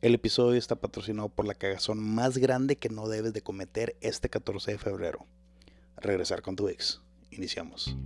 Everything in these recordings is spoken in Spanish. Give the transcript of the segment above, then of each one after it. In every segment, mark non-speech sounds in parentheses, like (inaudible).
El episodio está patrocinado por la cagazón más grande que no debes de cometer este 14 de febrero. Regresar con tu ex. Iniciamos.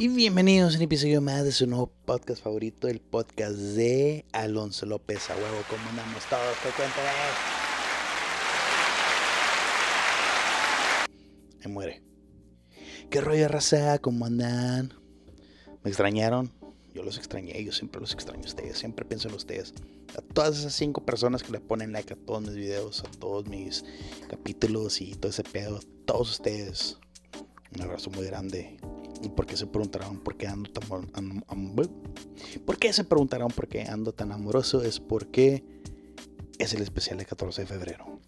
Y bienvenidos a un episodio más de su nuevo podcast favorito, el podcast de Alonso López a huevo. ¿Cómo andamos todos? ¿Qué cuenta? Me muere. ¿Qué rollo raza? ¿Cómo andan? ¿Me extrañaron? Yo los extrañé, yo siempre los extraño a ustedes, siempre pienso en ustedes. A todas esas cinco personas que le ponen like a todos mis videos, a todos mis capítulos y todo ese pedo, todos ustedes. Un abrazo muy grande ¿Y por qué se preguntarán por qué ando tan ¿Por qué se preguntarán por qué ando tan amoroso? Es porque es el especial de 14 de febrero.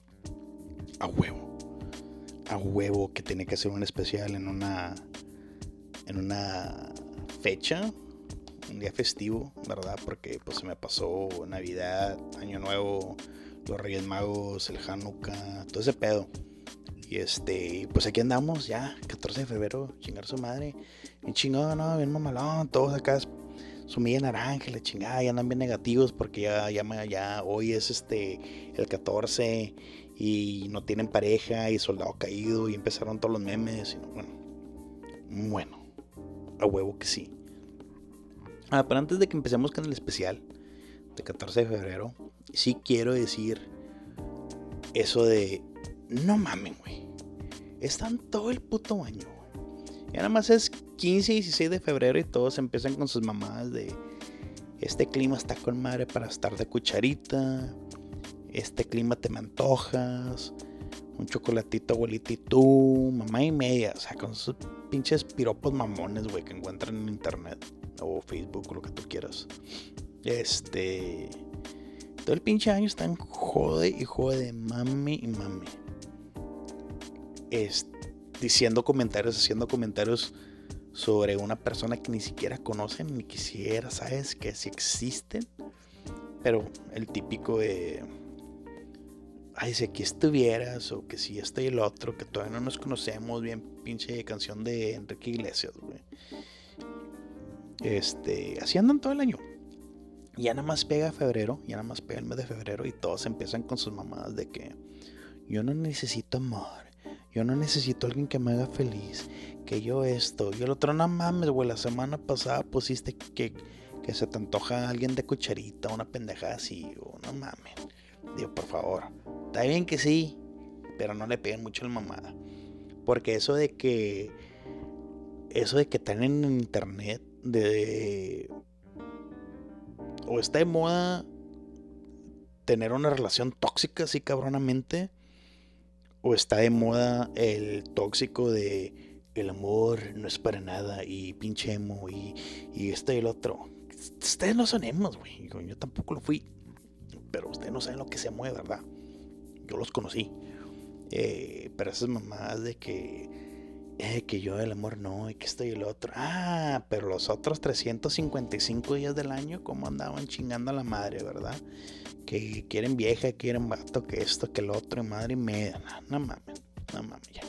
A huevo. A huevo que tiene que ser un especial en una en una fecha, un día festivo, ¿verdad? Porque pues se me pasó Navidad, Año Nuevo, los Reyes Magos, el Hanukkah, todo ese pedo. Y este, pues aquí andamos ya, 14 de febrero, chingar su madre. Bien chingón, ¿no? Bien mamalón, todos acá su media naranja, la chingada, ya andan bien negativos porque ya, ya, ya hoy es este el 14 y no tienen pareja y soldado caído y empezaron todos los memes. Y bueno, bueno, a huevo que sí. Ah, pero antes de que empecemos con el especial de 14 de febrero, sí quiero decir eso de no mamen, güey. Están todo el puto año, güey. Y nada más es 15 y 16 de febrero y todos empiezan con sus mamadas de. Este clima está con madre para estar de cucharita. Este clima te me antojas. Un chocolatito, abuelita y tú. Mamá y media. O sea, con sus pinches piropos mamones, güey, que encuentran en internet. O Facebook, lo que tú quieras. Este. Todo el pinche año están jode y jode, mami y mami es, diciendo comentarios, haciendo comentarios sobre una persona que ni siquiera conocen, ni quisiera, ¿sabes? Que si existen. Pero el típico de. Ay, si aquí estuvieras, o que si este y el otro, que todavía no nos conocemos, bien pinche canción de Enrique Iglesias, güey. Este, así andan todo el año. Ya nada más pega febrero, ya nada más pega el mes de febrero y todos empiezan con sus mamadas de que yo no necesito amor, yo no necesito a alguien que me haga feliz. Que yo esto. Y el otro, no mames, güey. La semana pasada pusiste que, que se te antoja alguien de cucharita, una pendejada así. O no mames. Digo, por favor. Está bien que sí. Pero no le peguen mucho la mamada. Porque eso de que. Eso de que están en internet. De. O está de moda. Tener una relación tóxica así cabronamente o está de moda el tóxico de el amor no es para nada y pinche emo y, y este y el otro. Ustedes no son emos, güey. Yo tampoco lo fui. Pero ustedes no saben lo que se mueve, ¿verdad? Yo los conocí. Eh, pero esas mamás de que, eh, que yo el amor no y que esto y el otro. Ah, pero los otros 355 días del año, ¿cómo andaban chingando a la madre, verdad? que quieren vieja, quieren vato, que esto, que el otro, y madre y media. No, mames, no mames, ya.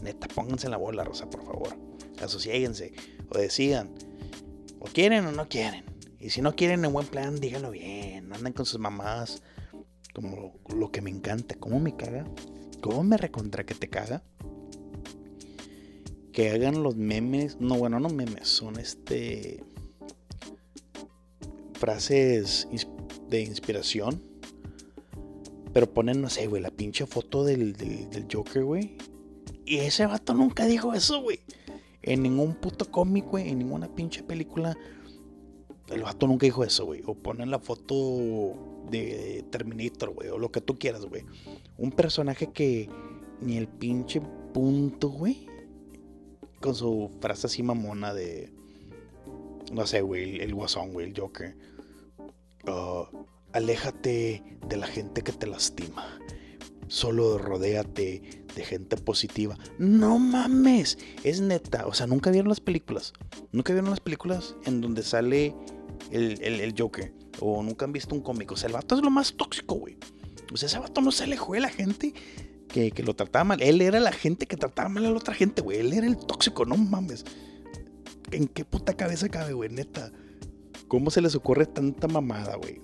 Neta, pónganse la bola, Rosa, por favor. Asociéguense o decidan. O quieren o no quieren. Y si no quieren en buen plan, díganlo bien. Anden con sus mamás. Como lo, que me encanta. ¿Cómo me caga? ¿Cómo me recontra que te caga? Que hagan los memes. No, bueno, no memes. Son este. Frases de inspiración pero ponen, no sé, güey, la pinche foto del, del, Joker, güey. Y ese vato nunca dijo eso, güey. En ningún puto cómic, güey, en ninguna pinche película. El vato nunca dijo eso, güey. O ponen la foto de Terminator, güey. O lo que tú quieras, güey. Un personaje que ni el pinche punto, güey. Con su frase así mamona de. No sé, güey. El, guasón, güey. El Joker. Uh, aléjate de la gente que te lastima. solo rodéate de gente positiva. No mames, es neta. O sea, nunca vieron las películas. Nunca vieron las películas en donde sale el, el, Joker. O nunca han visto un cómico. O sea, el vato es lo más tóxico, güey. O sea, ese vato no se alejó de la gente que, que, lo trataba mal. Él era la gente que trataba mal a la otra gente, güey. Él era el tóxico, no mames. ¿En qué puta cabeza cabe, güey? Neta. ¿Cómo se les ocurre tanta mamada, güey?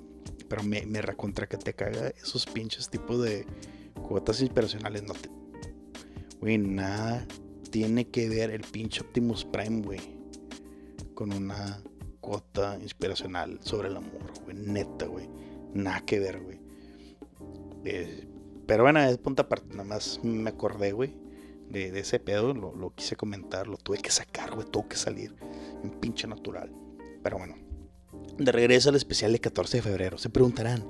Pero me, me recontra que te caga esos pinches tipos de cuotas inspiracionales. No te. Güey, nada tiene que ver el pinche Optimus Prime, güey. Con una cuota inspiracional sobre el amor, güey. Neta, güey. Nada que ver, güey. Eh, pero bueno, es punta aparte. Nada más me acordé, güey. De, ese pedo. Lo, lo, quise comentar. Lo tuve que sacar, güey. Tuvo que salir. Un pinche natural. Pero bueno. De regreso al especial de 14 de febrero. Se preguntarán.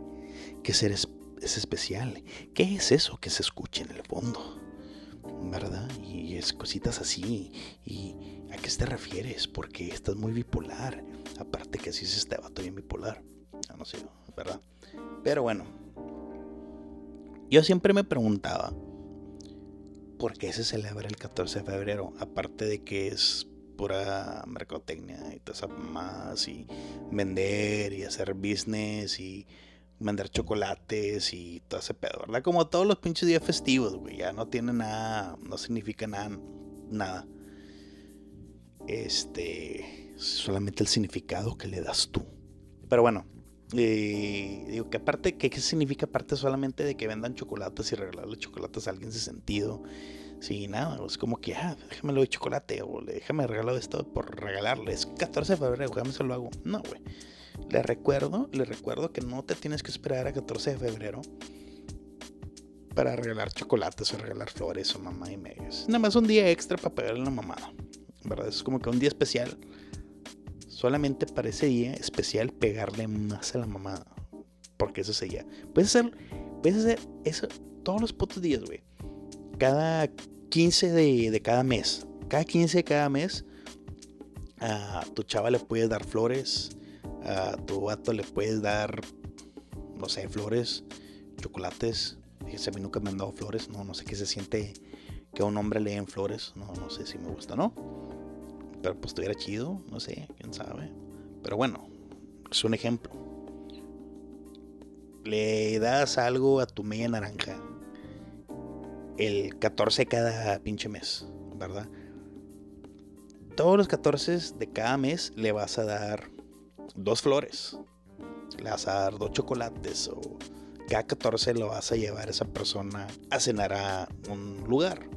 ¿Qué es, es especial? ¿Qué es eso que se escucha en el fondo? ¿Verdad? Y es cositas así. ¿Y a qué te refieres? Porque estás muy bipolar. Aparte que así se estaba bien bipolar. Ya no sé, ¿verdad? Pero bueno. Yo siempre me preguntaba. ¿Por qué se celebra el 14 de febrero? Aparte de que es pura mercotecnia y todo eso más y vender y hacer business y mandar chocolates y todo ese pedo, ¿verdad? Como todos los pinches días festivos, güey, ya no tiene nada, no significa nada, nada. Este, solamente el significado que le das tú. Pero bueno, eh, digo que aparte, ¿qué, ¿qué significa aparte solamente de que vendan chocolates y regalarle chocolates a alguien sin sentido? Sí, nada, es como que, ah, déjamelo de chocolate o déjame regalar esto por regalarle. Es 14 de febrero, déjame se lo hago. No, güey. Le recuerdo, le recuerdo que no te tienes que esperar a 14 de febrero para regalar chocolates o regalar flores o mamá y medios. Nada más un día extra para pegarle la mamada. ¿Verdad? Es como que un día especial. Solamente para ese día especial pegarle más a la mamada. Porque eso sería. Puedes hacer, puedes hacer eso todos los putos días, güey. Cada 15 de, de, cada mes. Cada 15 de cada mes. A tu chava le puedes dar flores a tu vato le puedes dar, no sé, flores, chocolates. Fíjese, a mí nunca me han dado flores, no, no sé qué se siente que a un hombre le den flores, no, no sé si me gusta, ¿no? Pero pues estuviera chido, no sé, quién sabe. Pero bueno, es un ejemplo. Le das algo a tu media naranja el 14 cada pinche mes, ¿verdad? Todos los 14 de cada mes le vas a dar dos flores, le vas a dar dos chocolates o cada 14 lo vas a llevar a esa persona a cenar a un lugar,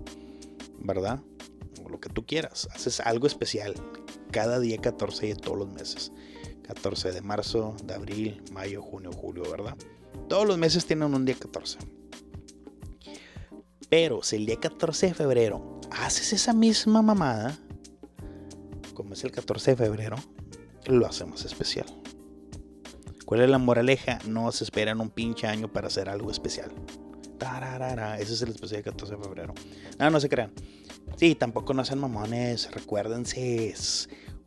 ¿verdad? Lo que tú quieras. Haces algo especial cada día 14 de todos los meses. 14 de marzo, de abril, mayo, junio, julio, ¿verdad? Todos los meses tienen un día 14. Pero si el día 14 de febrero haces esa misma mamada, como es el 14 de febrero, lo hacemos especial. ¿Cuál es la moraleja? No se esperan un pinche año para hacer algo especial. Ese es el especial 14 de febrero. No, no se crean. Sí, tampoco no hacen mamones. Recuérdense,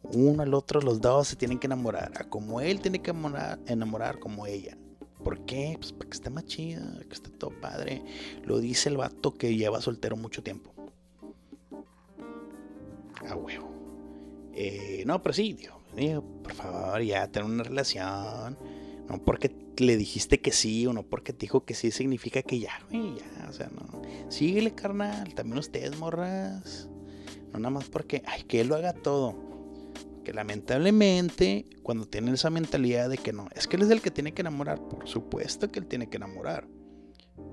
uno al otro, los dos se tienen que enamorar. Como él tiene que enamorar, enamorar como ella. ¿Por qué? Pues para que esté más chida, que esté todo padre. Lo dice el vato que lleva soltero mucho tiempo. A huevo. Eh, no, pero sí, digo, por favor, ya tener una relación. No porque le dijiste que sí o no porque te dijo que sí significa que ya, güey, ya, o sea, no. Síguele, carnal, también ustedes, morras. No nada más porque, ay, que él lo haga todo. Que lamentablemente, cuando tienen esa mentalidad de que no, es que él es el que tiene que enamorar, por supuesto que él tiene que enamorar.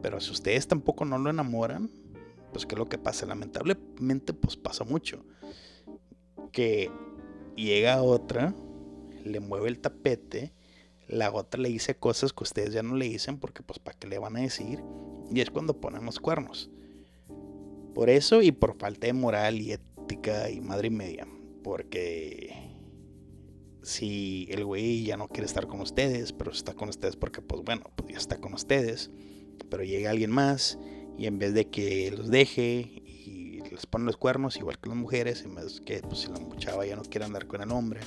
Pero si ustedes tampoco no lo enamoran, pues ¿qué es lo que pasa? Lamentablemente, pues pasa mucho. Que llega otra, le mueve el tapete, la otra le dice cosas que ustedes ya no le dicen porque pues para qué le van a decir y es cuando ponen los cuernos. Por eso y por falta de moral y ética y madre y media, porque si el güey ya no quiere estar con ustedes, pero está con ustedes porque pues bueno, pues ya está con ustedes, pero llega alguien más y en vez de que los deje les ponen los cuernos igual que las mujeres, y más que pues, si la chava ya no quiere andar con el hombre.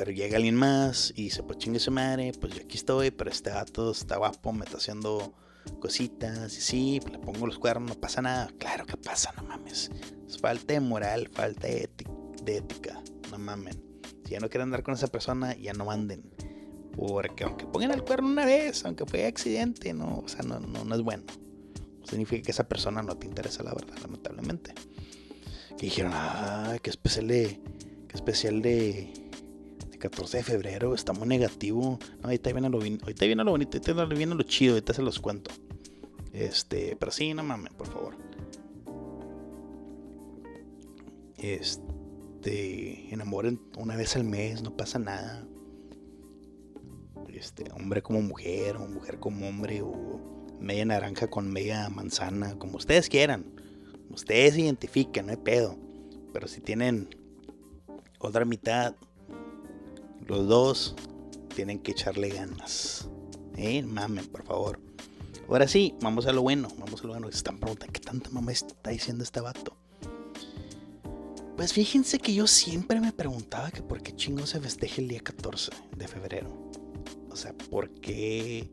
Pero llega alguien más y dice, pues chingue su madre, pues yo aquí estoy, pero este gato está guapo, me está haciendo cositas, y sí, le pongo los cuernos, no pasa nada. Claro que pasa, no mames. Es falta de moral, falta de, ética, no mamen. Si ya no quieren andar con esa persona, ya no manden. Porque aunque pongan el cuerno una vez, aunque fue accidente, no, o sea, no, no, es bueno. Significa que esa persona no te interesa, la verdad, lamentablemente. Que dijeron, ah, qué especial de. Qué especial de. 14 de febrero, está muy negativo. No, ahorita viene lo, ahorita viene lo bonito, ahorita viene lo chido, ahorita se los cuento. Este, pero sí, no mames, por favor. Este, enamoren una vez al mes, no pasa nada. Este, hombre como mujer, o mujer como hombre, o media naranja con media manzana, como ustedes quieran. Ustedes identifiquen, no hay pedo. Pero si tienen otra mitad, los dos tienen que echarle ganas. ¿Eh? Mamen, por favor. Ahora sí, vamos a lo bueno, vamos a lo bueno. Están preguntando, ¿qué tanta mamá está diciendo este vato? Pues fíjense que yo siempre me preguntaba que por qué chingo se festeja el día 14 de febrero. O sea, ¿por qué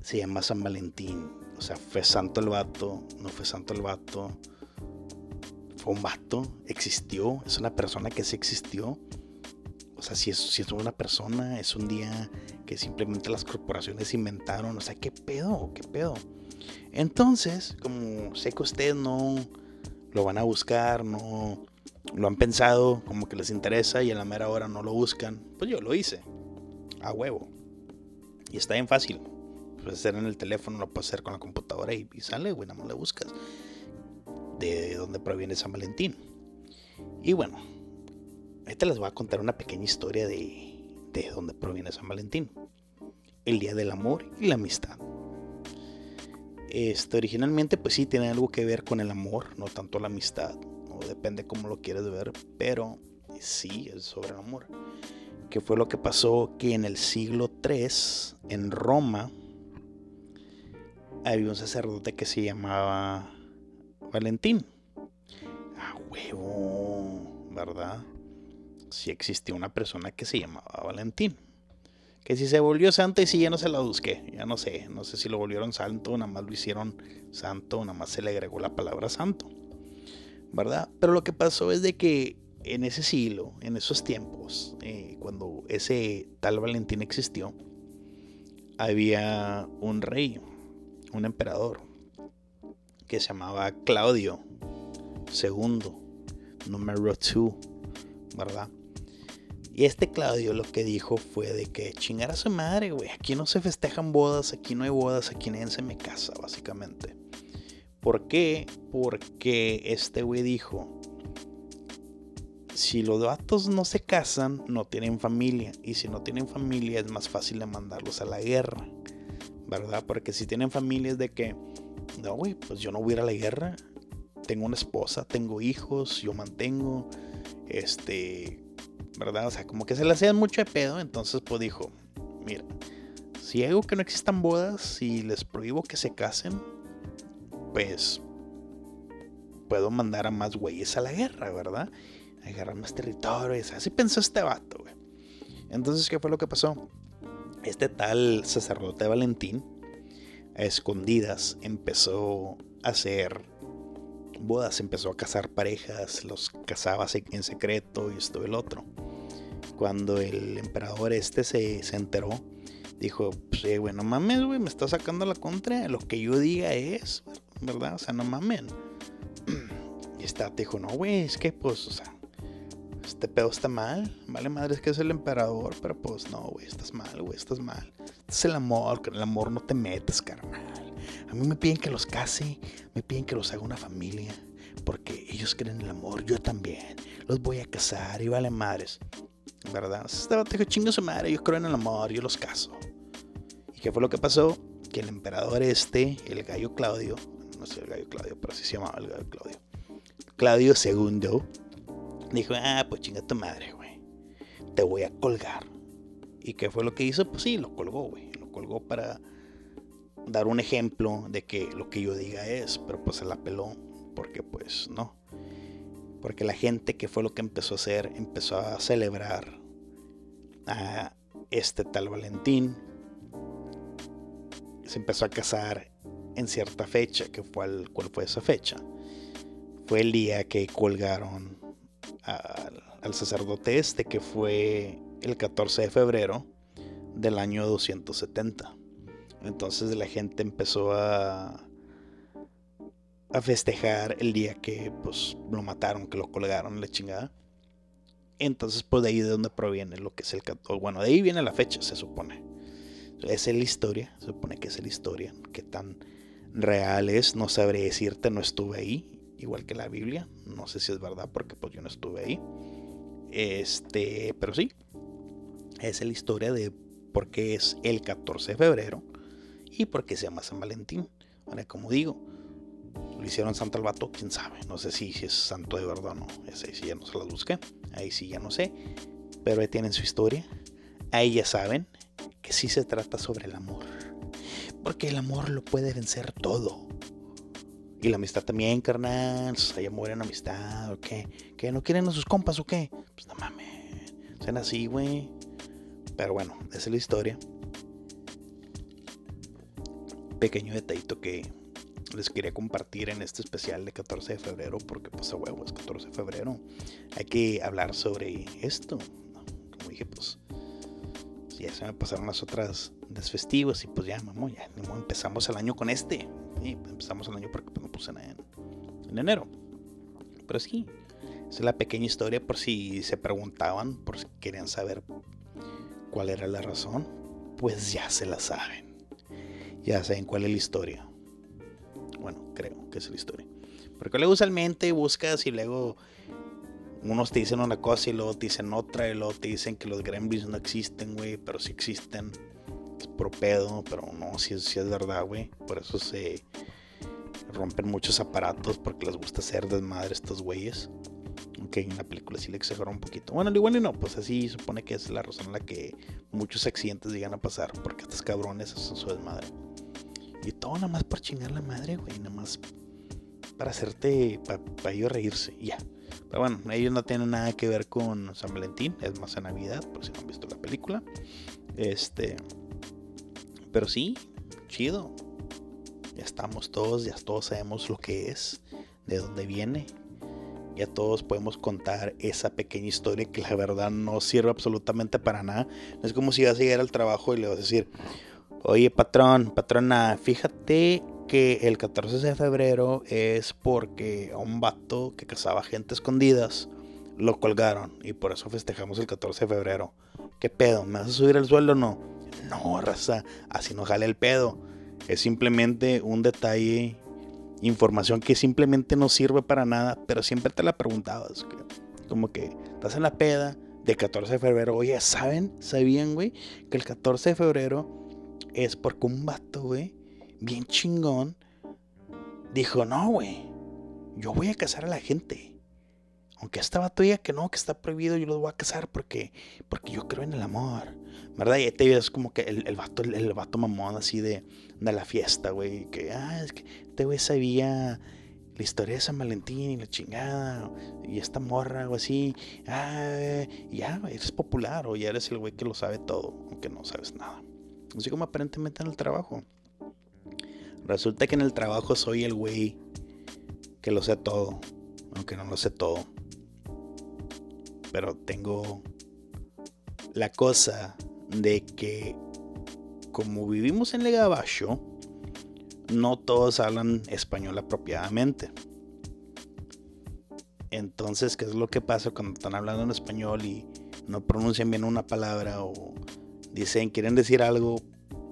se llama San Valentín? O sea, ¿fue santo el vato? ¿No fue santo el vato? ¿Fue un vato? ¿Existió? ¿Es una persona que sí existió? O sea, si es, si es una persona, es un día que simplemente las corporaciones inventaron. O sea, ¿qué pedo? ¿Qué pedo? Entonces, como sé que ustedes no lo van a buscar, no lo han pensado, como que les interesa y a la mera hora no lo buscan, pues yo lo hice a huevo. Y está bien fácil. Puedes hacer en el teléfono, lo puedes hacer con la computadora y, sale, güey, nada más le buscas. De dónde proviene San Valentín. Y bueno, ahorita les voy a contar una pequeña historia de, de dónde proviene San Valentín. El Día del Amor y la Amistad. Este, originalmente, pues sí, tiene algo que ver con el amor, no tanto la amistad. Depende cómo lo quieres ver, pero sí es sobre el amor que fue lo que pasó que en el siglo III, en Roma, había un sacerdote que se llamaba Valentín. A huevo, ¿verdad? Si existía una persona que se llamaba Valentín. Que si se volvió santo y si ya no se la busqué, ya no sé, no sé si lo volvieron santo, nada más lo hicieron santo, nada más se le agregó la palabra santo, ¿verdad? Pero lo que pasó es de que en ese siglo, en esos tiempos, eh, cuando ese tal Valentín existió, había un rey, un emperador, que se llamaba Claudio II, número 2, ¿verdad? Y este Claudio lo que dijo fue de que chingar a su madre, güey. Aquí no se festejan bodas, aquí no hay bodas, aquí nadie se me casa, básicamente. ¿Por qué? Porque este güey dijo si los datos no se casan, no tienen familia. Y si no tienen familia, es más fácil de mandarlos a la guerra. ¿Verdad? Porque si tienen familia es de que, no, güey, pues yo no voy a ir a la guerra. Tengo una esposa, tengo hijos, yo mantengo. Este, ¿verdad? O sea, como que se le hacían mucho de pedo. Entonces, pues dijo, mira, si hago que no existan bodas, si les prohíbo que se casen, pues puedo mandar a más güeyes a la guerra, ¿verdad? agarrar más territorio. Así pensó este vato, güey. Entonces, ¿qué fue lo que pasó? Este tal sacerdote Valentín, a escondidas, empezó a hacer bodas, empezó a casar parejas, los casaba en secreto y esto y el otro. Cuando el emperador este se, se enteró, dijo, pues, eh, güey, no mames, güey, me está sacando la contra, lo que yo diga es, ¿verdad? O sea, no mamen. (clears throat) Y esta dijo, no, güey, es que, pues, o sea, este pedo está mal. Vale madre, es que es el emperador, pero pues no, güey, estás mal, güey, estás mal. Este es el amor, el amor no te metes, carnal. A mí me piden que los case, me piden que los haga una familia, porque ellos creen en el amor, yo también. Los voy a casar y vale madres. ¿Verdad? Este vato dijo, chingo su madre, yo creo en el amor, yo los caso. ¿Y qué fue lo que pasó? Que el emperador este, el gallo Claudio, no sé el gallo Claudio, pero así se llamaba el gallo Claudio. Claudio II dijo, ah, pues chinga tu madre, güey. Te voy a colgar. ¿Y qué fue lo que hizo? Pues sí, lo colgó, güey. Lo colgó para dar un ejemplo de que lo que yo diga es, pero pues se la peló, porque pues no. Porque la gente que fue lo que empezó a hacer, empezó a celebrar a este tal Valentín. se empezó a casar en cierta fecha, que fue ¿cuál fue esa fecha? Fue el día que colgaron al sacerdote este, que fue el 14 de febrero del año 270. Entonces la gente empezó a, a festejar el día que pues lo mataron, que lo colgaron, la chingada. Entonces, pues de ahí de donde proviene lo que es el 14. Bueno, de ahí viene la fecha, se supone. Esa es la historia, se supone que es la historia. Qué tan real es, no sabré decirte, no estuve ahí. Igual que la Biblia, no sé si es verdad porque pues yo no estuve ahí. Este, pero sí, es la historia de por qué es el 14 de febrero y por qué se llama San Valentín. Ahora, como digo, lo hicieron santo al vato, quién sabe. No sé si, es santo de verdad o no. Ese sí ya no se las busqué. Ahí sí ya no sé. Pero ahí tienen su historia. Ahí ya saben que sí se trata sobre el amor. Porque el amor lo puede vencer todo. Y la amistad también, carnal. Hay amor en amistad, ¿o qué? ¿Que no quieren a sus compas o qué? Pues no mames. Sean así, güey. Pero bueno, esa es la historia. Pequeño detallito que les quería compartir en este especial de 14 de febrero, porque pues a huevo es 14 de febrero. Hay que hablar sobre esto. Como dije, pues ya se me pasaron las otras desfestivos y pues ya, vamos, ya empezamos el año con este. empezamos el año porque pues, no puse en, en enero. Pero sí, esa es la pequeña historia por si se preguntaban, por si querían saber cuál era la razón. Pues ya se la saben. Ya saben cuál es la historia. Bueno, creo que es la historia. Porque luego usualmente buscas y luego unos te dicen una cosa y luego te dicen otra y luego te dicen que los gremlins no existen, güey, pero sí existen. Es por pedo, pero no, si es, es verdad, güey. Por eso se rompen muchos aparatos porque les gusta hacer desmadre estos güeyes. Aunque en la película sí le exagera un poquito. Bueno, al igual y no, pues así supone que es la razón en la que muchos accidentes llegan a pasar. Porque estos cabrones hacen su desmadre. Y todo nada más por chingar la madre, güey. Nada más para hacerte, para ellos reírse. ya. Pero bueno, ellos no tienen nada que ver con San Valentín. Es más en Navidad, por si no han visto la película. Este. Pero sí, chido. Ya estamos todos, ya todos sabemos lo que es, de dónde viene. Ya todos podemos contar esa pequeña historia que la verdad no sirve absolutamente para nada. No es como si vas a llegar al trabajo y le vas a decir, Oye, patrón, patrona, fíjate que el 14 de febrero es porque a un vato que cazaba gente escondidas lo colgaron y por eso festejamos el 14 de febrero. ¿Qué pedo? ¿Me vas a subir el sueldo o no? No, raza, así no jale el pedo. Es simplemente un detalle, información que simplemente no sirve para nada, pero siempre te la preguntabas. Como que estás en la peda de 14 de febrero. Oye, ¿saben? ¿Sabían, güey? Que el 14 de febrero es porque un vato, güey, bien chingón, dijo, no, güey, yo voy a casar a la gente. Aunque esta vato diga que no, que está prohibido, yo los voy a casar porque, porque yo creo en el amor. ¿Verdad? Y te ves como que el, el vato, el, vato mamón así de, de la fiesta, güey. Que, ah, es que este güey sabía la historia de San Valentín y la chingada. Y esta morra o así. Ah, ya, eres popular o ya eres el güey que lo sabe todo, aunque no sabes nada. Así como aparentemente en el trabajo. Resulta que en el trabajo soy el güey que lo sé todo, aunque no lo sé todo. Pero tengo la cosa de que como vivimos en Legabacho, no todos hablan español apropiadamente. Entonces, ¿qué es lo que pasa cuando están hablando en español y no pronuncian bien una palabra o dicen, quieren decir algo,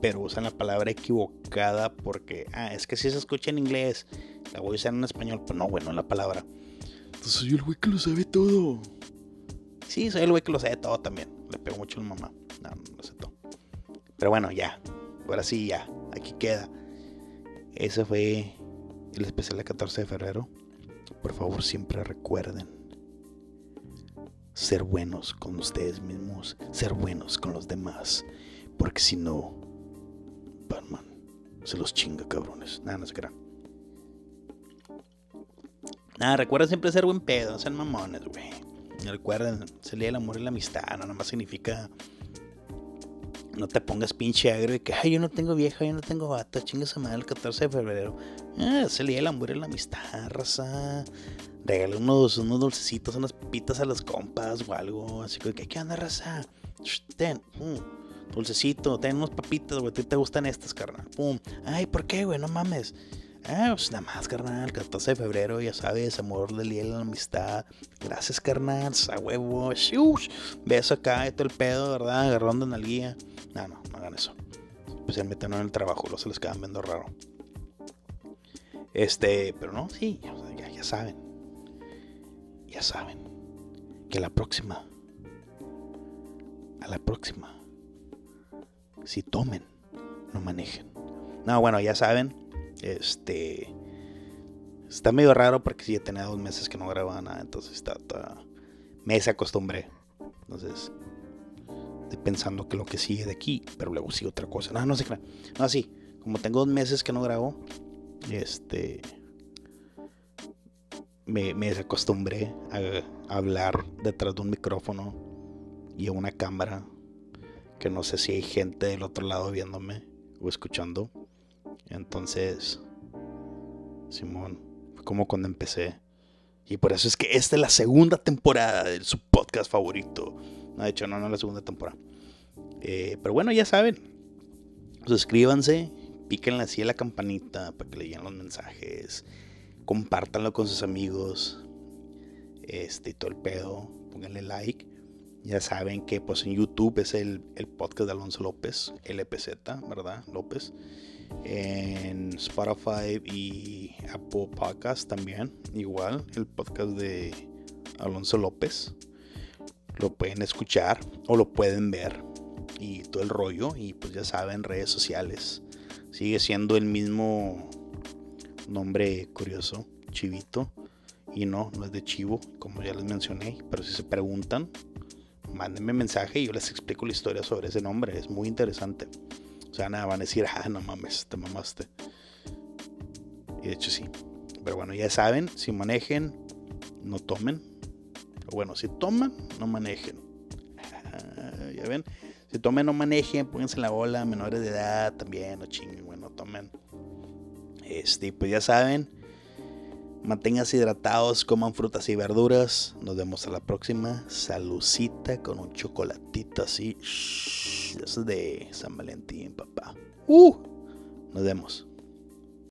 pero usan la palabra equivocada porque, ah, es que si se escucha en inglés, la voy a usar en español, pero no, bueno, la palabra. Entonces soy el güey que lo sabe todo. Sí, soy el güey que lo sabe todo también. Le pego mucho a la mamá. No, no lo sé todo. Pero bueno, ya. Ahora sí, ya. Aquí queda. Ese fue el especial de 14 de febrero. Por favor, siempre recuerden ser buenos con ustedes mismos, ser buenos con los demás, porque si no, Batman se los chinga, cabrones. Nada, no se crean. Nada, recuerden siempre ser buen pedo, sean mamones, güey. Recuerden, se lee el amor y la amistad, no nada más significa no te pongas pinche agrio de que, ay, yo no tengo vieja, yo no tengo bata, chingas a madre el 14 de febrero. Ah, es el amor y la amistad, raza. Regale unos, unos dulcecitos, unas pitas a las compas o algo. Así que, ¿qué onda, raza? ten, dulcecito, ten unos papitas, güey. ¿A ti te gustan estas, carnal? Pum. Ay, ¿por qué, güey? No mames. Ah, pues nada más, carnal. 14 de febrero, ya sabes, amor del de la amistad. Gracias, carnal. A huevo. Beso acá todo el pedo, ¿verdad? Agarrando en la guía. No, no, no hagan eso. Especialmente no en el trabajo, lo se les quedan viendo raro. Este, pero no, sí, ya, ya saben. Ya saben. Que la próxima. A la próxima. Si tomen, no manejen. No, bueno, ya saben este. Está medio raro porque sí, ya tenía dos meses que no grababa nada. Entonces está. me acostumbré. Entonces. Estoy pensando que lo que sigue de aquí. Pero luego sigue otra cosa. No, no sé. No, sí. Como tengo dos meses que no grabo. Este. Me, me desacostumbré a, hablar detrás de un micrófono y a una cámara. Que no sé si hay gente del otro lado viéndome o escuchando. Entonces, Simón, fue como cuando empecé. Y por eso es que esta es la segunda temporada de su podcast favorito. No, de hecho, no, no es la segunda temporada. Eh, pero bueno, ya saben. Suscríbanse, píquenle así a la campanita para que le lleguen los mensajes. Compártanlo con sus amigos. Este todo el pedo. Pónganle like. Ya saben que pues en YouTube es el, el podcast de Alonso López, LPZ, ¿verdad? López en Spotify y Apple Podcast también. Igual, el podcast de Alonso López. Lo pueden escuchar o lo pueden ver y todo el rollo. Y pues ya saben, redes sociales. Sigue siendo el mismo nombre curioso, Chivito. Y no, no es de Chivo, como ya les mencioné. Pero si se preguntan, mándenme mensaje y yo les explico la historia sobre ese nombre. Es muy interesante. O sea, nada, van a decir, ah, no mames, te mamaste. Y de hecho sí. Pero bueno, ya saben, si manejen, no tomen. Pero bueno, si toman, no manejen. (laughs) Ya ven, si tomen, no manejen, pónganse la bola, menores de edad también, no chinguen, bueno, tomen. Este, pues ya saben, manténganse hidratados, coman frutas y verduras. Nos vemos a la próxima. Salucita con un chocolatito así. Eso es de San Valentín, papá. Uh, nos vemos.